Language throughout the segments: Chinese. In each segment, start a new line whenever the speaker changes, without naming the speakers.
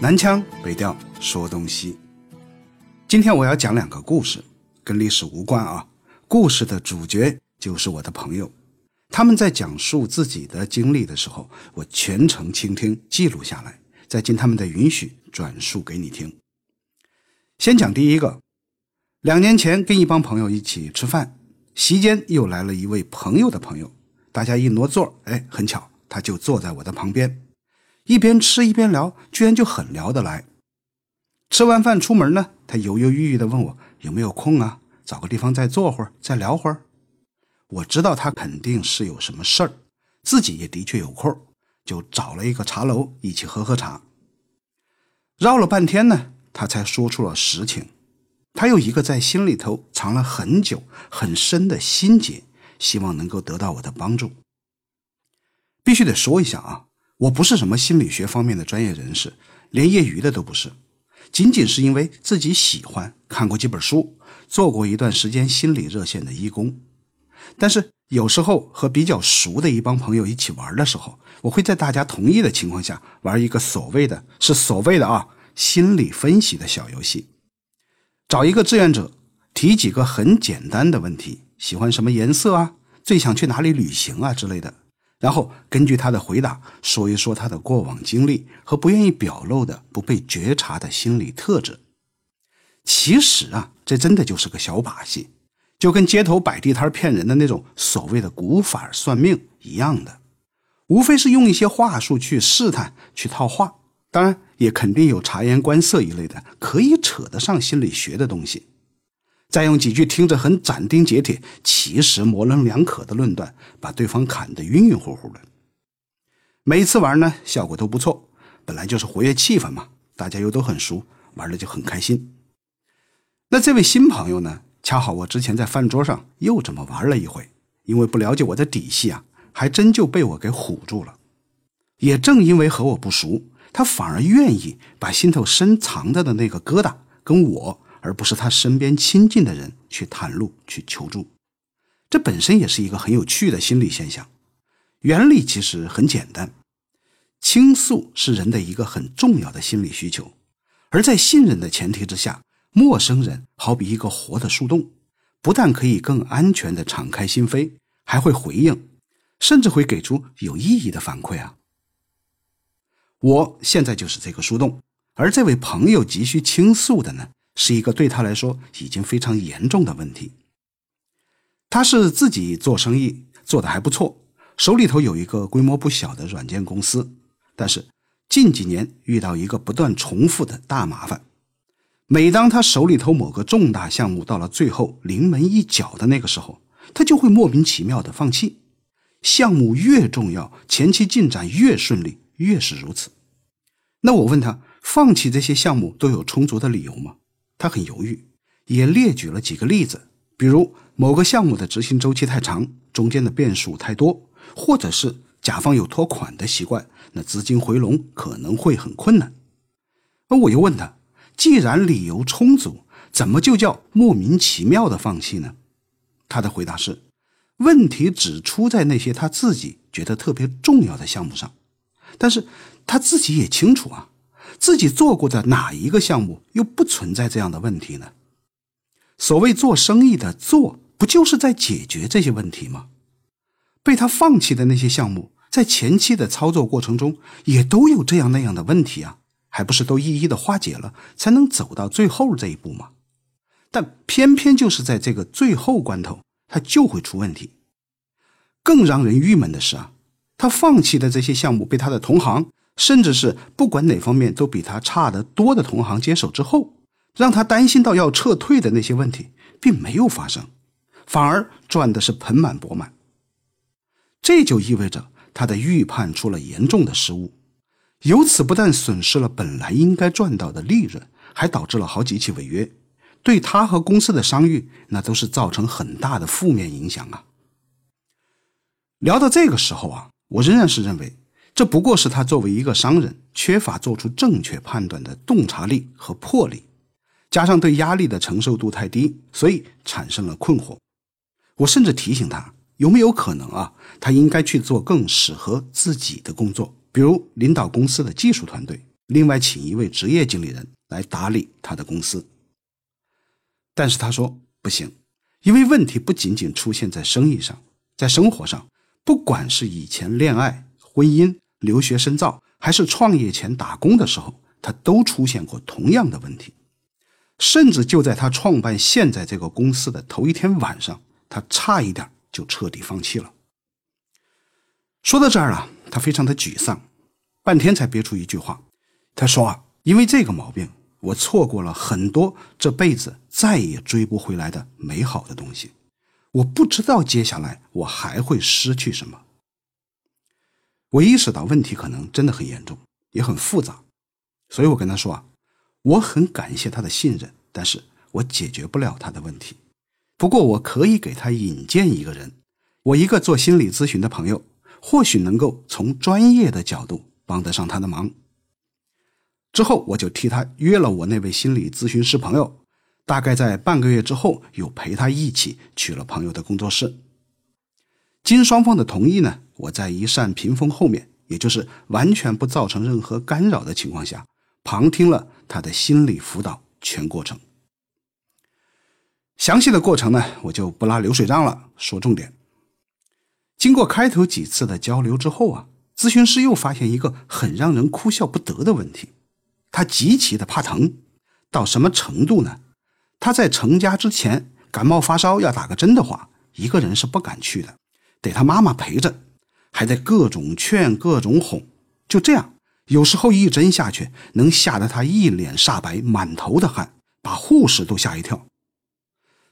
南腔北调说东西。今天我要讲两个故事，跟历史无关啊。故事的主角就是我的朋友，他们在讲述自己的经历的时候，我全程倾听记录下来，再经他们的允许转述给你听。先讲第一个，两年前跟一帮朋友一起吃饭，席间又来了一位朋友的朋友，大家一挪座，哎，很巧，他就坐在我的旁边。一边吃一边聊，居然就很聊得来。吃完饭出门呢，他犹犹豫豫地问我有没有空啊，找个地方再坐会儿，再聊会儿。我知道他肯定是有什么事儿，自己也的确有空，就找了一个茶楼一起喝喝茶。绕了半天呢，他才说出了实情。他有一个在心里头藏了很久、很深的心结，希望能够得到我的帮助。必须得说一下啊。我不是什么心理学方面的专业人士，连业余的都不是，仅仅是因为自己喜欢，看过几本书，做过一段时间心理热线的义工。但是有时候和比较熟的一帮朋友一起玩的时候，我会在大家同意的情况下玩一个所谓的是所谓的啊心理分析的小游戏，找一个志愿者提几个很简单的问题，喜欢什么颜色啊，最想去哪里旅行啊之类的。然后根据他的回答说一说他的过往经历和不愿意表露的不被觉察的心理特质。其实啊，这真的就是个小把戏，就跟街头摆地摊骗人的那种所谓的古法算命一样的，无非是用一些话术去试探、去套话。当然，也肯定有察言观色一类的可以扯得上心理学的东西。再用几句听着很斩钉截铁，其实模棱两可的论断，把对方砍得晕晕乎乎的。每次玩呢，效果都不错，本来就是活跃气氛嘛，大家又都很熟，玩的就很开心。那这位新朋友呢，恰好我之前在饭桌上又这么玩了一回，因为不了解我的底细啊，还真就被我给唬住了。也正因为和我不熟，他反而愿意把心头深藏着的那个疙瘩跟我。而不是他身边亲近的人去袒露、去求助，这本身也是一个很有趣的心理现象。原理其实很简单，倾诉是人的一个很重要的心理需求，而在信任的前提之下，陌生人好比一个活的树洞，不但可以更安全的敞开心扉，还会回应，甚至会给出有意义的反馈啊。我现在就是这个树洞，而这位朋友急需倾诉的呢？是一个对他来说已经非常严重的问题。他是自己做生意做的还不错，手里头有一个规模不小的软件公司，但是近几年遇到一个不断重复的大麻烦。每当他手里头某个重大项目到了最后临门一脚的那个时候，他就会莫名其妙的放弃。项目越重要，前期进展越顺利，越是如此。那我问他，放弃这些项目都有充足的理由吗？他很犹豫，也列举了几个例子，比如某个项目的执行周期太长，中间的变数太多，或者是甲方有拖款的习惯，那资金回笼可能会很困难。而我又问他，既然理由充足，怎么就叫莫名其妙的放弃呢？他的回答是：问题只出在那些他自己觉得特别重要的项目上，但是他自己也清楚啊。自己做过的哪一个项目又不存在这样的问题呢？所谓做生意的做，不就是在解决这些问题吗？被他放弃的那些项目，在前期的操作过程中也都有这样那样的问题啊，还不是都一一的化解了，才能走到最后这一步吗？但偏偏就是在这个最后关头，他就会出问题。更让人郁闷的是啊，他放弃的这些项目被他的同行。甚至是不管哪方面都比他差得多的同行接手之后，让他担心到要撤退的那些问题并没有发生，反而赚的是盆满钵满。这就意味着他的预判出了严重的失误，由此不但损失了本来应该赚到的利润，还导致了好几起违约，对他和公司的商誉那都是造成很大的负面影响啊。聊到这个时候啊，我仍然是认为。这不过是他作为一个商人缺乏做出正确判断的洞察力和魄力，加上对压力的承受度太低，所以产生了困惑。我甚至提醒他，有没有可能啊，他应该去做更适合自己的工作，比如领导公司的技术团队，另外请一位职业经理人来打理他的公司。但是他说不行，因为问题不仅仅出现在生意上，在生活上，不管是以前恋爱、婚姻、留学深造，还是创业前打工的时候，他都出现过同样的问题。甚至就在他创办现在这个公司的头一天晚上，他差一点就彻底放弃了。说到这儿啊，他非常的沮丧，半天才憋出一句话：“他说啊，因为这个毛病，我错过了很多这辈子再也追不回来的美好的东西。我不知道接下来我还会失去什么。”我意识到问题可能真的很严重，也很复杂，所以我跟他说啊。我很感谢他的信任，但是我解决不了他的问题。不过我可以给他引荐一个人，我一个做心理咨询的朋友，或许能够从专业的角度帮得上他的忙。之后我就替他约了我那位心理咨询师朋友，大概在半个月之后，又陪他一起去了朋友的工作室。经双方的同意呢，我在一扇屏风后面，也就是完全不造成任何干扰的情况下。旁听了他的心理辅导全过程，详细的过程呢，我就不拉流水账了，说重点。经过开头几次的交流之后啊，咨询师又发现一个很让人哭笑不得的问题：他极其的怕疼，到什么程度呢？他在成家之前，感冒发烧要打个针的话，一个人是不敢去的，得他妈妈陪着，还得各种劝、各种哄，就这样。有时候一针下去，能吓得他一脸煞白、满头的汗，把护士都吓一跳。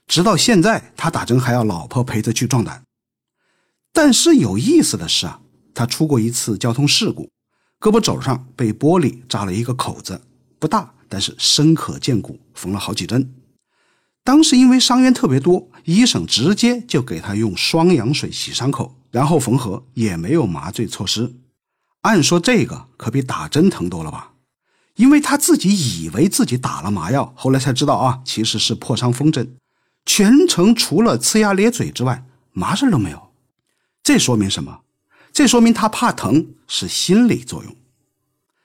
直到现在，他打针还要老婆陪着去壮胆。但是有意思的是啊，他出过一次交通事故，胳膊肘上被玻璃扎了一个口子，不大，但是深可见骨，缝了好几针。当时因为伤员特别多，医生直接就给他用双氧水洗伤口，然后缝合，也没有麻醉措施。按说这个可比打针疼多了吧？因为他自己以为自己打了麻药，后来才知道啊，其实是破伤风针，全程除了呲牙咧嘴之外，嘛事都没有。这说明什么？这说明他怕疼是心理作用。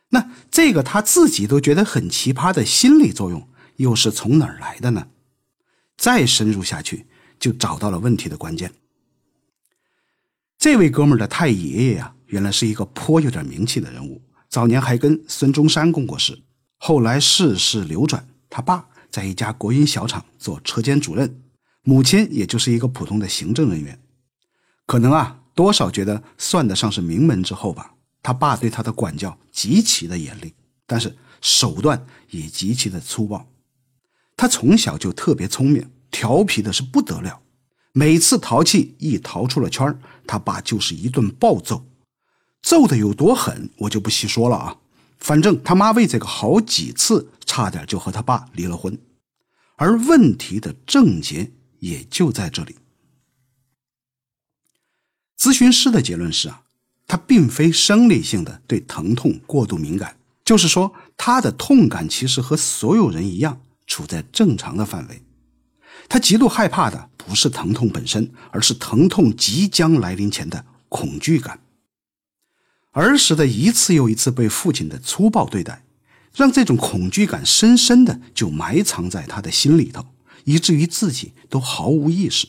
那这个他自己都觉得很奇葩的心理作用，又是从哪儿来的呢？再深入下去，就找到了问题的关键。这位哥们儿的太爷爷呀。原来是一个颇有点名气的人物，早年还跟孙中山共过事。后来世事流转，他爸在一家国营小厂做车间主任，母亲也就是一个普通的行政人员。可能啊，多少觉得算得上是名门之后吧。他爸对他的管教极其的严厉，但是手段也极其的粗暴。他从小就特别聪明，调皮的是不得了。每次淘气一淘出了圈他爸就是一顿暴揍。揍的有多狠，我就不细说了啊。反正他妈为这个好几次差点就和他爸离了婚，而问题的症结也就在这里。咨询师的结论是啊，他并非生理性的对疼痛过度敏感，就是说他的痛感其实和所有人一样处在正常的范围。他极度害怕的不是疼痛本身，而是疼痛即将来临前的恐惧感。儿时的一次又一次被父亲的粗暴对待，让这种恐惧感深深的就埋藏在他的心里头，以至于自己都毫无意识。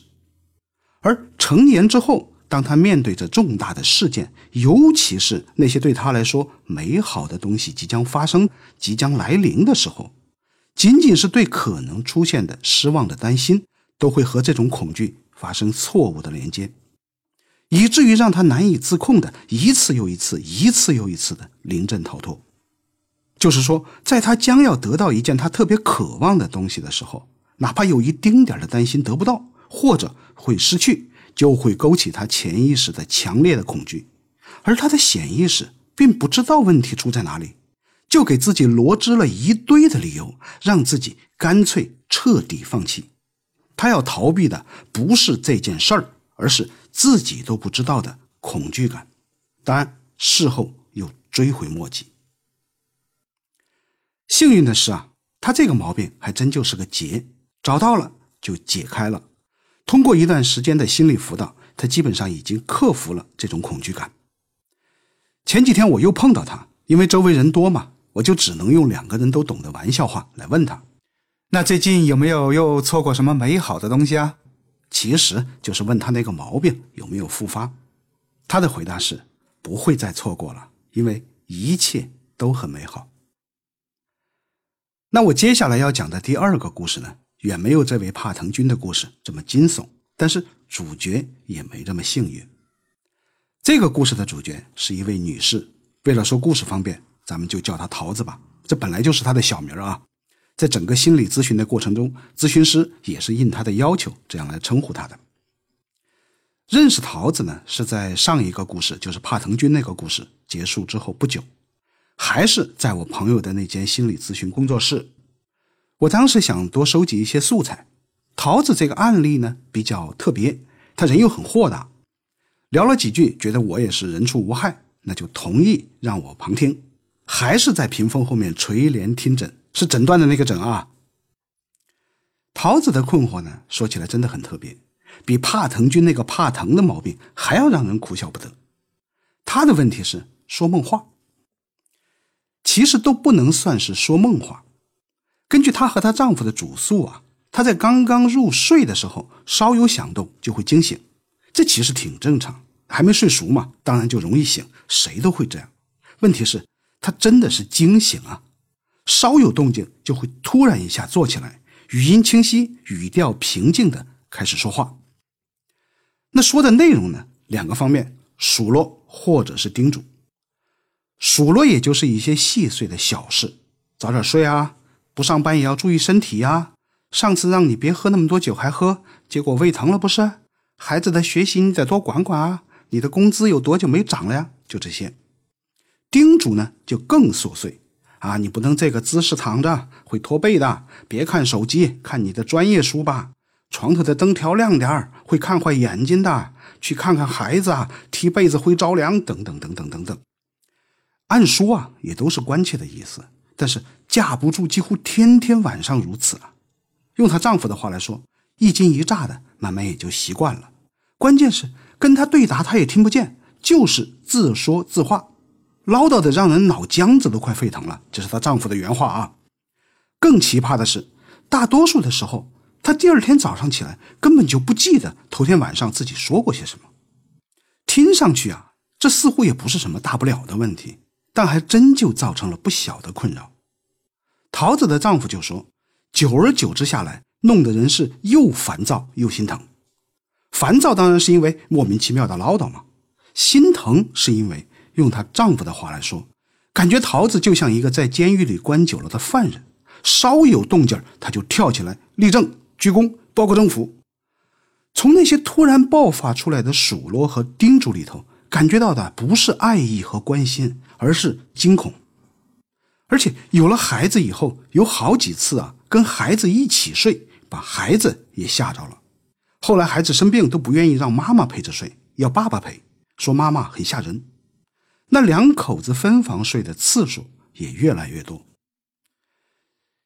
而成年之后，当他面对着重大的事件，尤其是那些对他来说美好的东西即将发生、即将来临的时候，仅仅是对可能出现的失望的担心，都会和这种恐惧发生错误的连接。以至于让他难以自控的一次又一次、一次又一次的临阵逃脱。就是说，在他将要得到一件他特别渴望的东西的时候，哪怕有一丁点的担心得不到，或者会失去，就会勾起他潜意识的强烈的恐惧。而他的显意识并不知道问题出在哪里，就给自己罗织了一堆的理由，让自己干脆彻底放弃。他要逃避的不是这件事儿。而是自己都不知道的恐惧感，当然事后又追悔莫及。幸运的是啊，他这个毛病还真就是个结，找到了就解开了。通过一段时间的心理辅导，他基本上已经克服了这种恐惧感。前几天我又碰到他，因为周围人多嘛，我就只能用两个人都懂的玩笑话来问他：“那最近有没有又错过什么美好的东西啊？”其实就是问他那个毛病有没有复发。他的回答是：不会再错过了，因为一切都很美好。那我接下来要讲的第二个故事呢，远没有这位帕腾君的故事这么惊悚，但是主角也没这么幸运。这个故事的主角是一位女士，为了说故事方便，咱们就叫他桃子吧。这本来就是他的小名啊。在整个心理咨询的过程中，咨询师也是应他的要求这样来称呼他的。认识桃子呢，是在上一个故事，就是帕腾君那个故事结束之后不久，还是在我朋友的那间心理咨询工作室。我当时想多收集一些素材。桃子这个案例呢比较特别，他人又很豁达。聊了几句，觉得我也是人畜无害，那就同意让我旁听，还是在屏风后面垂帘听诊。是诊断的那个诊啊。桃子的困惑呢，说起来真的很特别，比怕疼君那个怕疼的毛病还要让人哭笑不得。她的问题是说梦话，其实都不能算是说梦话。根据她和她丈夫的主诉啊，她在刚刚入睡的时候稍有响动就会惊醒，这其实挺正常，还没睡熟嘛，当然就容易醒，谁都会这样。问题是他真的是惊醒啊。稍有动静就会突然一下坐起来，语音清晰，语调平静的开始说话。那说的内容呢？两个方面：数落或者是叮嘱。数落也就是一些细碎的小事，早点睡啊，不上班也要注意身体呀。上次让你别喝那么多酒还喝，结果胃疼了不是？孩子的学习你得多管管啊。你的工资有多久没涨了呀？就这些。叮嘱呢就更琐碎。啊，你不能这个姿势躺着，会驼背的。别看手机，看你的专业书吧。床头的灯调亮点会看坏眼睛的。去看看孩子啊，踢被子会着凉，等等等等等等。按说啊，也都是关切的意思，但是架不住几乎天天晚上如此啊。用她丈夫的话来说，一惊一乍的，慢慢也就习惯了。关键是跟他对答，他也听不见，就是自说自话。唠叨的让人脑浆子都快沸腾了，这是她丈夫的原话啊。更奇葩的是，大多数的时候，她第二天早上起来根本就不记得头天晚上自己说过些什么。听上去啊，这似乎也不是什么大不了的问题，但还真就造成了不小的困扰。桃子的丈夫就说，久而久之下来，弄得人是又烦躁又心疼。烦躁当然是因为莫名其妙的唠叨嘛，心疼是因为。用她丈夫的话来说，感觉桃子就像一个在监狱里关久了的犯人，稍有动静她就跳起来立正、鞠躬、报告政府。从那些突然爆发出来的数落和叮嘱里头，感觉到的不是爱意和关心，而是惊恐。而且有了孩子以后，有好几次啊，跟孩子一起睡，把孩子也吓着了。后来孩子生病都不愿意让妈妈陪着睡，要爸爸陪，说妈妈很吓人。那两口子分房睡的次数也越来越多。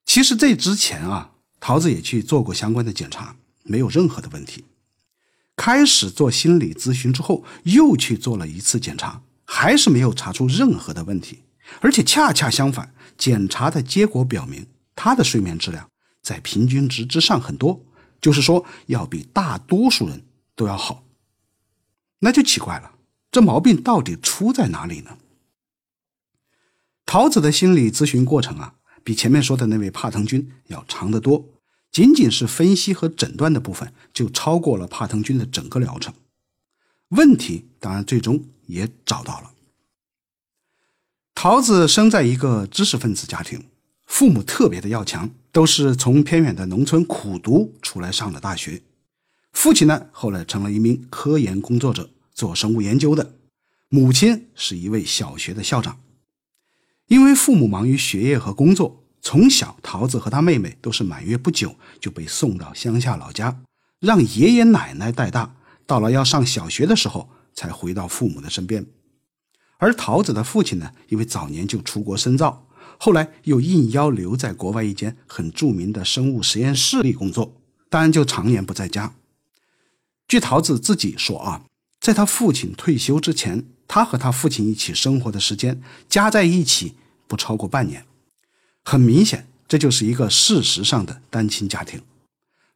其实这之前啊，桃子也去做过相关的检查，没有任何的问题。开始做心理咨询之后，又去做了一次检查，还是没有查出任何的问题。而且恰恰相反，检查的结果表明，他的睡眠质量在平均值之上很多，就是说要比大多数人都要好。那就奇怪了。这毛病到底出在哪里呢？桃子的心理咨询过程啊，比前面说的那位帕腾君要长得多。仅仅是分析和诊断的部分，就超过了帕腾君的整个疗程。问题当然最终也找到了。桃子生在一个知识分子家庭，父母特别的要强，都是从偏远的农村苦读出来上了大学。父亲呢，后来成了一名科研工作者。做生物研究的母亲是一位小学的校长，因为父母忙于学业和工作，从小桃子和她妹妹都是满月不久就被送到乡下老家，让爷爷奶奶带大。到了要上小学的时候，才回到父母的身边。而桃子的父亲呢，因为早年就出国深造，后来又应邀留在国外一间很著名的生物实验室里工作，当然就常年不在家。据桃子自己说啊。在他父亲退休之前，他和他父亲一起生活的时间加在一起不超过半年。很明显，这就是一个事实上的单亲家庭。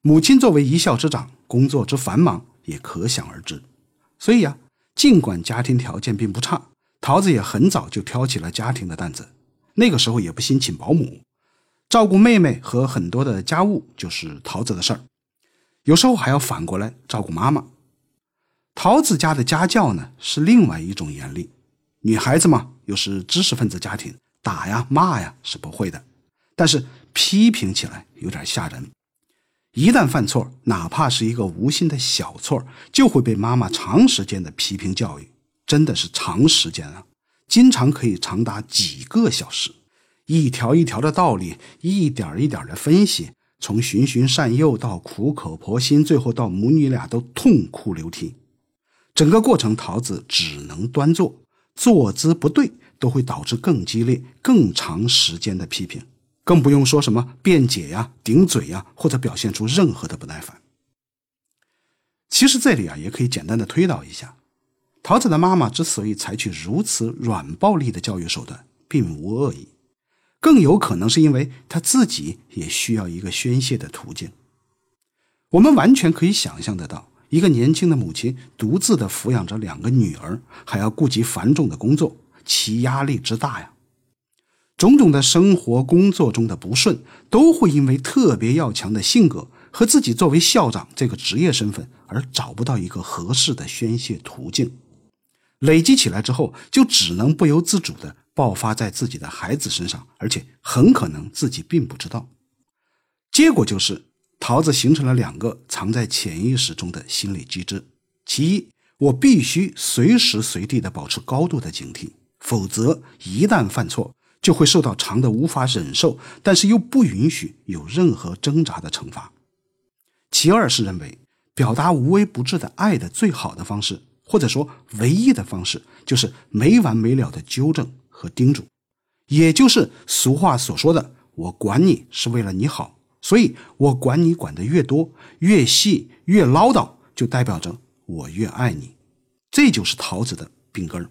母亲作为一校之长，工作之繁忙也可想而知。所以啊，尽管家庭条件并不差，桃子也很早就挑起了家庭的担子。那个时候也不兴请保姆，照顾妹妹和很多的家务就是桃子的事儿。有时候还要反过来照顾妈妈。桃子家的家教呢是另外一种严厉，女孩子嘛又是知识分子家庭，打呀骂呀是不会的，但是批评起来有点吓人。一旦犯错，哪怕是一个无心的小错，就会被妈妈长时间的批评教育，真的是长时间啊，经常可以长达几个小时，一条一条的道理，一点一点的分析。从循循善诱到苦口婆心，最后到母女俩都痛哭流涕，整个过程桃子只能端坐，坐姿不对都会导致更激烈、更长时间的批评，更不用说什么辩解呀、顶嘴呀，或者表现出任何的不耐烦。其实这里啊，也可以简单的推导一下，桃子的妈妈之所以采取如此软暴力的教育手段，并无恶意。更有可能是因为她自己也需要一个宣泄的途径。我们完全可以想象得到，一个年轻的母亲独自的抚养着两个女儿，还要顾及繁重的工作，其压力之大呀！种种的生活、工作中的不顺，都会因为特别要强的性格和自己作为校长这个职业身份而找不到一个合适的宣泄途径，累积起来之后，就只能不由自主的。爆发在自己的孩子身上，而且很可能自己并不知道。结果就是，桃子形成了两个藏在潜意识中的心理机制：其一，我必须随时随地的保持高度的警惕，否则一旦犯错，就会受到长的无法忍受，但是又不允许有任何挣扎的惩罚；其二是认为，表达无微不至的爱的最好的方式，或者说唯一的方式，就是没完没了的纠正。和叮嘱，也就是俗话所说的“我管你是为了你好”，所以我管你管的越多、越细、越唠叨，就代表着我越爱你。这就是桃子的病根儿。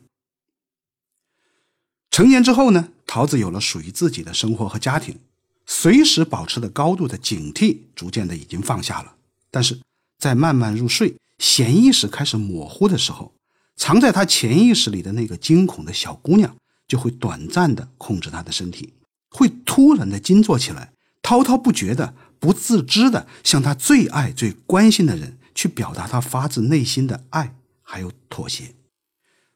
成年之后呢，桃子有了属于自己的生活和家庭，随时保持的高度的警惕，逐渐的已经放下了。但是在慢慢入睡、潜意识开始模糊的时候，藏在他潜意识里的那个惊恐的小姑娘。就会短暂的控制他的身体，会突然的惊坐起来，滔滔不绝的、不自知的向他最爱、最关心的人去表达他发自内心的爱，还有妥协。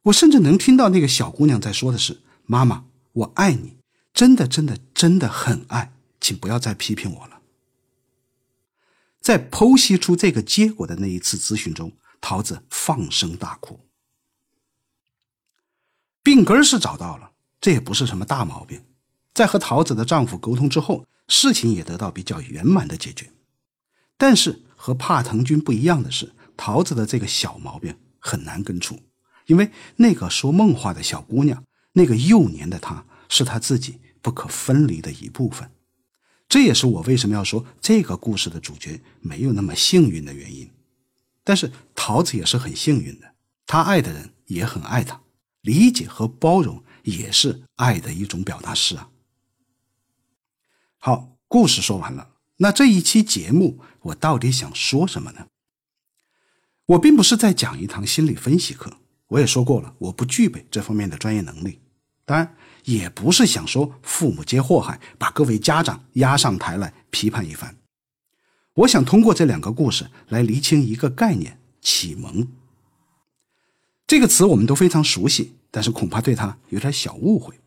我甚至能听到那个小姑娘在说的是：“妈妈，我爱你，真的、真的、真的很爱，请不要再批评我了。”在剖析出这个结果的那一次咨询中，桃子放声大哭。病根是找到了，这也不是什么大毛病。在和桃子的丈夫沟通之后，事情也得到比较圆满的解决。但是和帕腾君不一样的是，桃子的这个小毛病很难根除，因为那个说梦话的小姑娘，那个幼年的她，是她自己不可分离的一部分。这也是我为什么要说这个故事的主角没有那么幸运的原因。但是桃子也是很幸运的，她爱的人也很爱她。理解和包容也是爱的一种表达式啊。好，故事说完了，那这一期节目我到底想说什么呢？我并不是在讲一堂心理分析课，我也说过了，我不具备这方面的专业能力。当然，也不是想说父母皆祸害，把各位家长压上台来批判一番。我想通过这两个故事来厘清一个概念：启蒙。这个词我们都非常熟悉，但是恐怕对它有点小误会。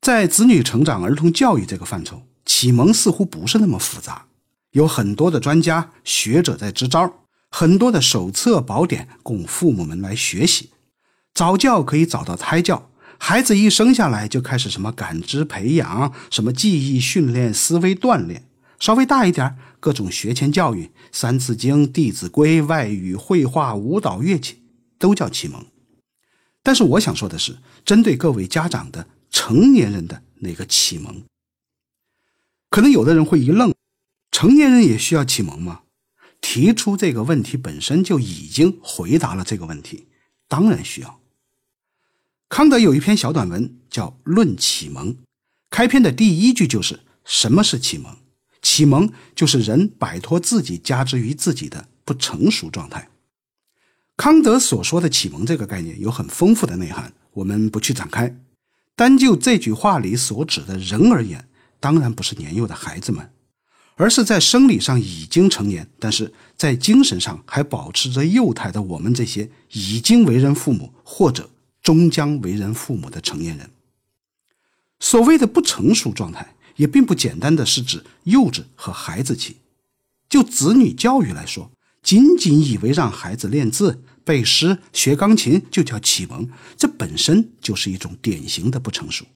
在子女成长、儿童教育这个范畴，启蒙似乎不是那么复杂，有很多的专家学者在支招，很多的手册宝典供父母们来学习。早教可以找到胎教，孩子一生下来就开始什么感知培养、什么记忆训练、思维锻炼。稍微大一点，各种学前教育，《三字经》《弟子规》、外语、绘画、舞蹈、乐器。都叫启蒙，但是我想说的是，针对各位家长的成年人的那个启蒙，可能有的人会一愣：成年人也需要启蒙吗？提出这个问题本身就已经回答了这个问题，当然需要。康德有一篇小短文叫《论启蒙》，开篇的第一句就是“什么是启蒙？启蒙就是人摆脱自己加之于自己的不成熟状态。”康德所说的启蒙这个概念有很丰富的内涵，我们不去展开。单就这句话里所指的人而言，当然不是年幼的孩子们。而是在生理上已经成年，但是在精神上还保持着幼态的我们这些已经为人父母或者终将为人父母的成年人。所谓的不成熟状态，也并不简单的是指幼稚和孩子气。就子女教育来说，仅仅以为让孩子练字、背诗、学钢琴就叫启蒙，这本身就是一种典型的不成熟。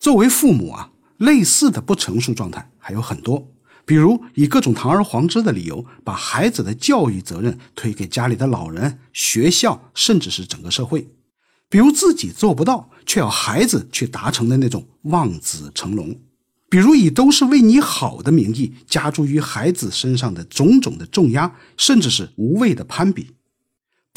作为父母啊，类似的不成熟状态还有很多。比如以各种堂而皇之的理由，把孩子的教育责任推给家里的老人、学校，甚至是整个社会；比如自己做不到，却要孩子去达成的那种望子成龙；比如以都是为你好的名义，加诸于孩子身上的种种的重压，甚至是无谓的攀比。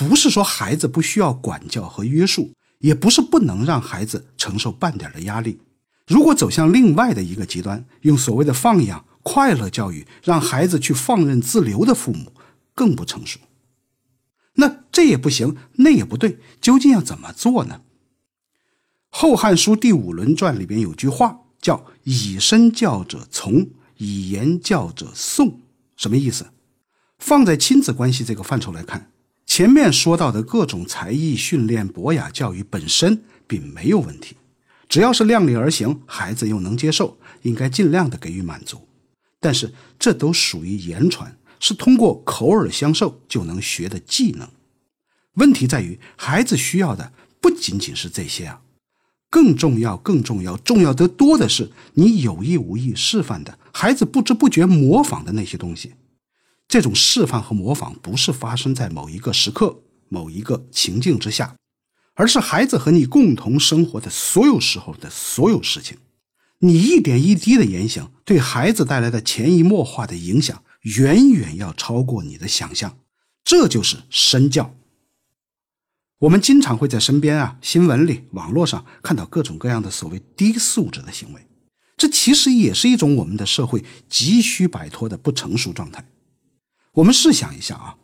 不是说孩子不需要管教和约束，也不是不能让孩子承受半点的压力。如果走向另外的一个极端，用所谓的放养。快乐教育让孩子去放任自流的父母更不成熟。那这也不行，那也不对，究竟要怎么做呢？《后汉书·第五轮传》里边有句话叫“以身教者从，以言教者颂”，什么意思？放在亲子关系这个范畴来看，前面说到的各种才艺训练、博雅教育本身并没有问题，只要是量力而行，孩子又能接受，应该尽量的给予满足。但是这都属于言传，是通过口耳相授就能学的技能。问题在于，孩子需要的不仅仅是这些啊，更重要、更重要、重要得多的是你有意无意示范的，孩子不知不觉模仿的那些东西。这种示范和模仿不是发生在某一个时刻、某一个情境之下，而是孩子和你共同生活的所有时候的所有事情。你一点一滴的言行，对孩子带来的潜移默化的影响，远远要超过你的想象。这就是身教。我们经常会在身边啊、新闻里、网络上看到各种各样的所谓低素质的行为，这其实也是一种我们的社会急需摆脱的不成熟状态。我们试想一下啊，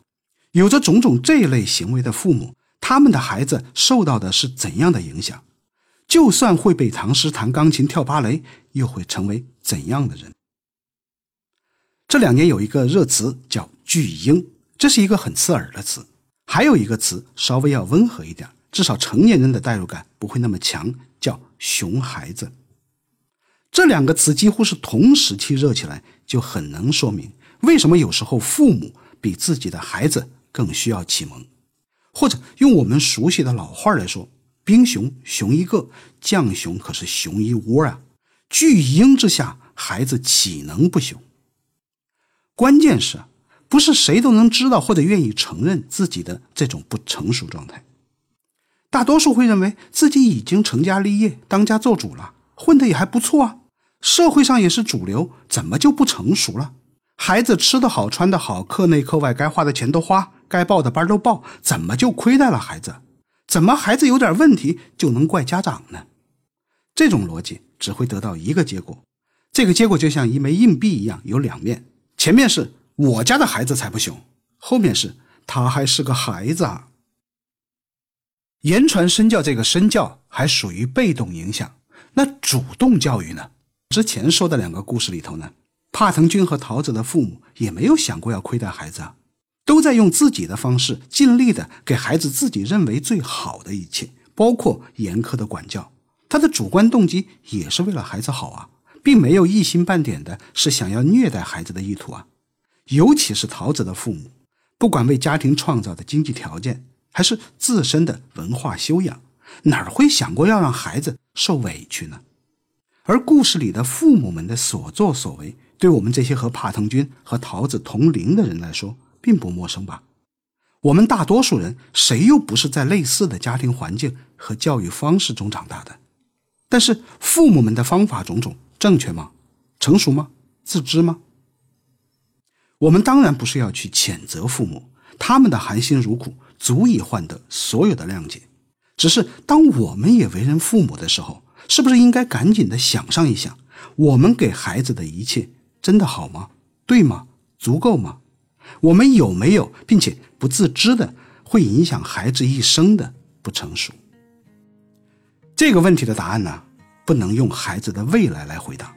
有着种种这类行为的父母，他们的孩子受到的是怎样的影响？就算会背唐诗、弹钢琴、跳芭蕾，又会成为怎样的人？这两年有一个热词叫“巨婴”，这是一个很刺耳的词。还有一个词稍微要温和一点，至少成年人的代入感不会那么强，叫“熊孩子”。这两个词几乎是同时期热起来，就很能说明为什么有时候父母比自己的孩子更需要启蒙，或者用我们熟悉的老话来说。兵熊熊一个，将熊可是熊一窝啊！巨婴之下，孩子岂能不熊？关键是，不是谁都能知道或者愿意承认自己的这种不成熟状态。大多数会认为自己已经成家立业、当家做主了，混得也还不错啊，社会上也是主流，怎么就不成熟了？孩子吃得好、穿得好，课内课外该花的钱都花，该报的班都报，怎么就亏待了孩子？怎么孩子有点问题就能怪家长呢？这种逻辑只会得到一个结果，这个结果就像一枚硬币一样，有两面，前面是我家的孩子才不熊，后面是他还是个孩子啊。言传身教这个身教还属于被动影响，那主动教育呢？之前说的两个故事里头呢，帕腾君和桃子的父母也没有想过要亏待孩子啊。都在用自己的方式，尽力的给孩子自己认为最好的一切，包括严苛的管教。他的主观动机也是为了孩子好啊，并没有一星半点的是想要虐待孩子的意图啊。尤其是桃子的父母，不管为家庭创造的经济条件，还是自身的文化修养，哪儿会想过要让孩子受委屈呢？而故事里的父母们的所作所为，对我们这些和帕腾君和桃子同龄的人来说，并不陌生吧？我们大多数人谁又不是在类似的家庭环境和教育方式中长大的？但是父母们的方法种种正确吗？成熟吗？自知吗？我们当然不是要去谴责父母，他们的含辛茹苦足以换得所有的谅解。只是当我们也为人父母的时候，是不是应该赶紧的想上一想，我们给孩子的一切真的好吗？对吗？足够吗？我们有没有，并且不自知的会影响孩子一生的不成熟？这个问题的答案呢，不能用孩子的未来来回答。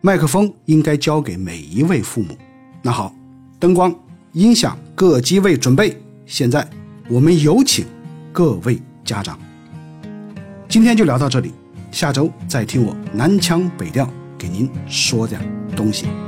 麦克风应该交给每一位父母。那好，灯光、音响各机位准备。现在我们有请各位家长。今天就聊到这里，下周再听我南腔北调给您说点东西。